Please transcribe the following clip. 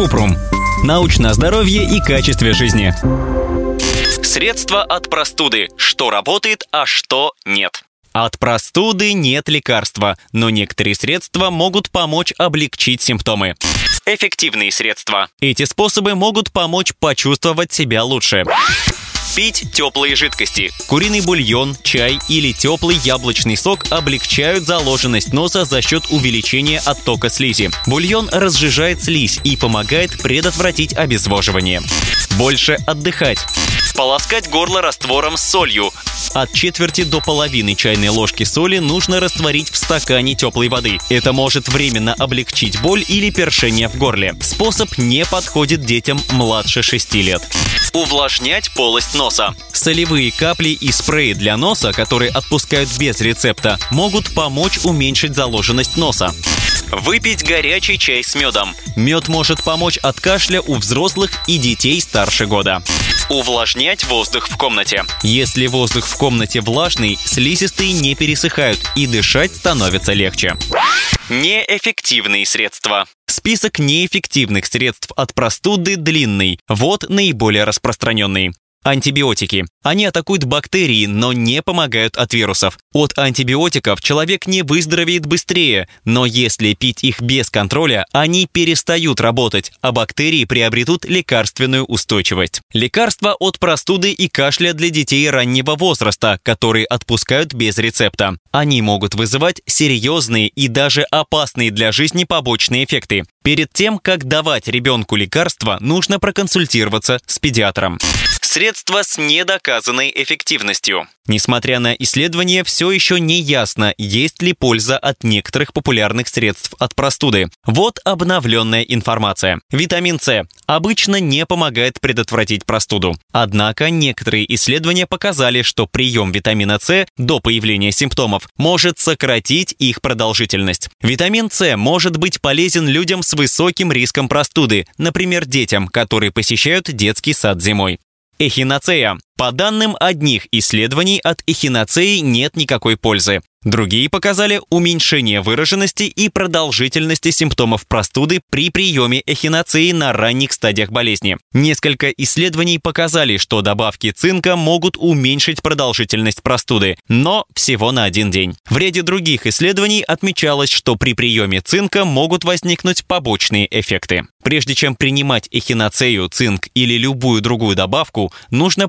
Купрум. Научное здоровье и качестве жизни. Средства от простуды. Что работает, а что нет. От простуды нет лекарства, но некоторые средства могут помочь облегчить симптомы. Эффективные средства. Эти способы могут помочь почувствовать себя лучше. Пить теплые жидкости. Куриный бульон, чай или теплый яблочный сок облегчают заложенность носа за счет увеличения оттока слизи. Бульон разжижает слизь и помогает предотвратить обезвоживание. Больше отдыхать. Полоскать горло раствором с солью. От четверти до половины чайной ложки соли нужно растворить в стакане теплой воды. Это может временно облегчить боль или першение в горле. Способ не подходит детям младше 6 лет. Увлажнять полость носа. Солевые капли и спреи для носа, которые отпускают без рецепта, могут помочь уменьшить заложенность носа. Выпить горячий чай с медом. Мед может помочь от кашля у взрослых и детей старше года. Увлажнять воздух в комнате. Если воздух в комнате влажный, слизистые не пересыхают и дышать становится легче. Неэффективные средства. Список неэффективных средств от простуды длинный. Вот наиболее распространенные. Антибиотики. Они атакуют бактерии, но не помогают от вирусов. От антибиотиков человек не выздоровеет быстрее, но если пить их без контроля, они перестают работать, а бактерии приобретут лекарственную устойчивость. Лекарства от простуды и кашля для детей раннего возраста, которые отпускают без рецепта. Они могут вызывать серьезные и даже опасные для жизни побочные эффекты. Перед тем, как давать ребенку лекарства, нужно проконсультироваться с педиатром. Средства с недоказанной эффективностью. Несмотря на исследования, все еще не ясно, есть ли польза от некоторых популярных средств от простуды. Вот обновленная информация. Витамин С обычно не помогает предотвратить простуду. Однако некоторые исследования показали, что прием витамина С до появления симптомов может сократить их продолжительность. Витамин С может быть полезен людям с высоким риском простуды, например, детям, которые посещают детский сад зимой. Эхиноцея. По данным одних исследований, от эхиноцеи нет никакой пользы. Другие показали уменьшение выраженности и продолжительности симптомов простуды при приеме эхиноцеи на ранних стадиях болезни. Несколько исследований показали, что добавки цинка могут уменьшить продолжительность простуды, но всего на один день. В ряде других исследований отмечалось, что при приеме цинка могут возникнуть побочные эффекты. Прежде чем принимать эхиноцею, цинк или любую другую добавку, нужно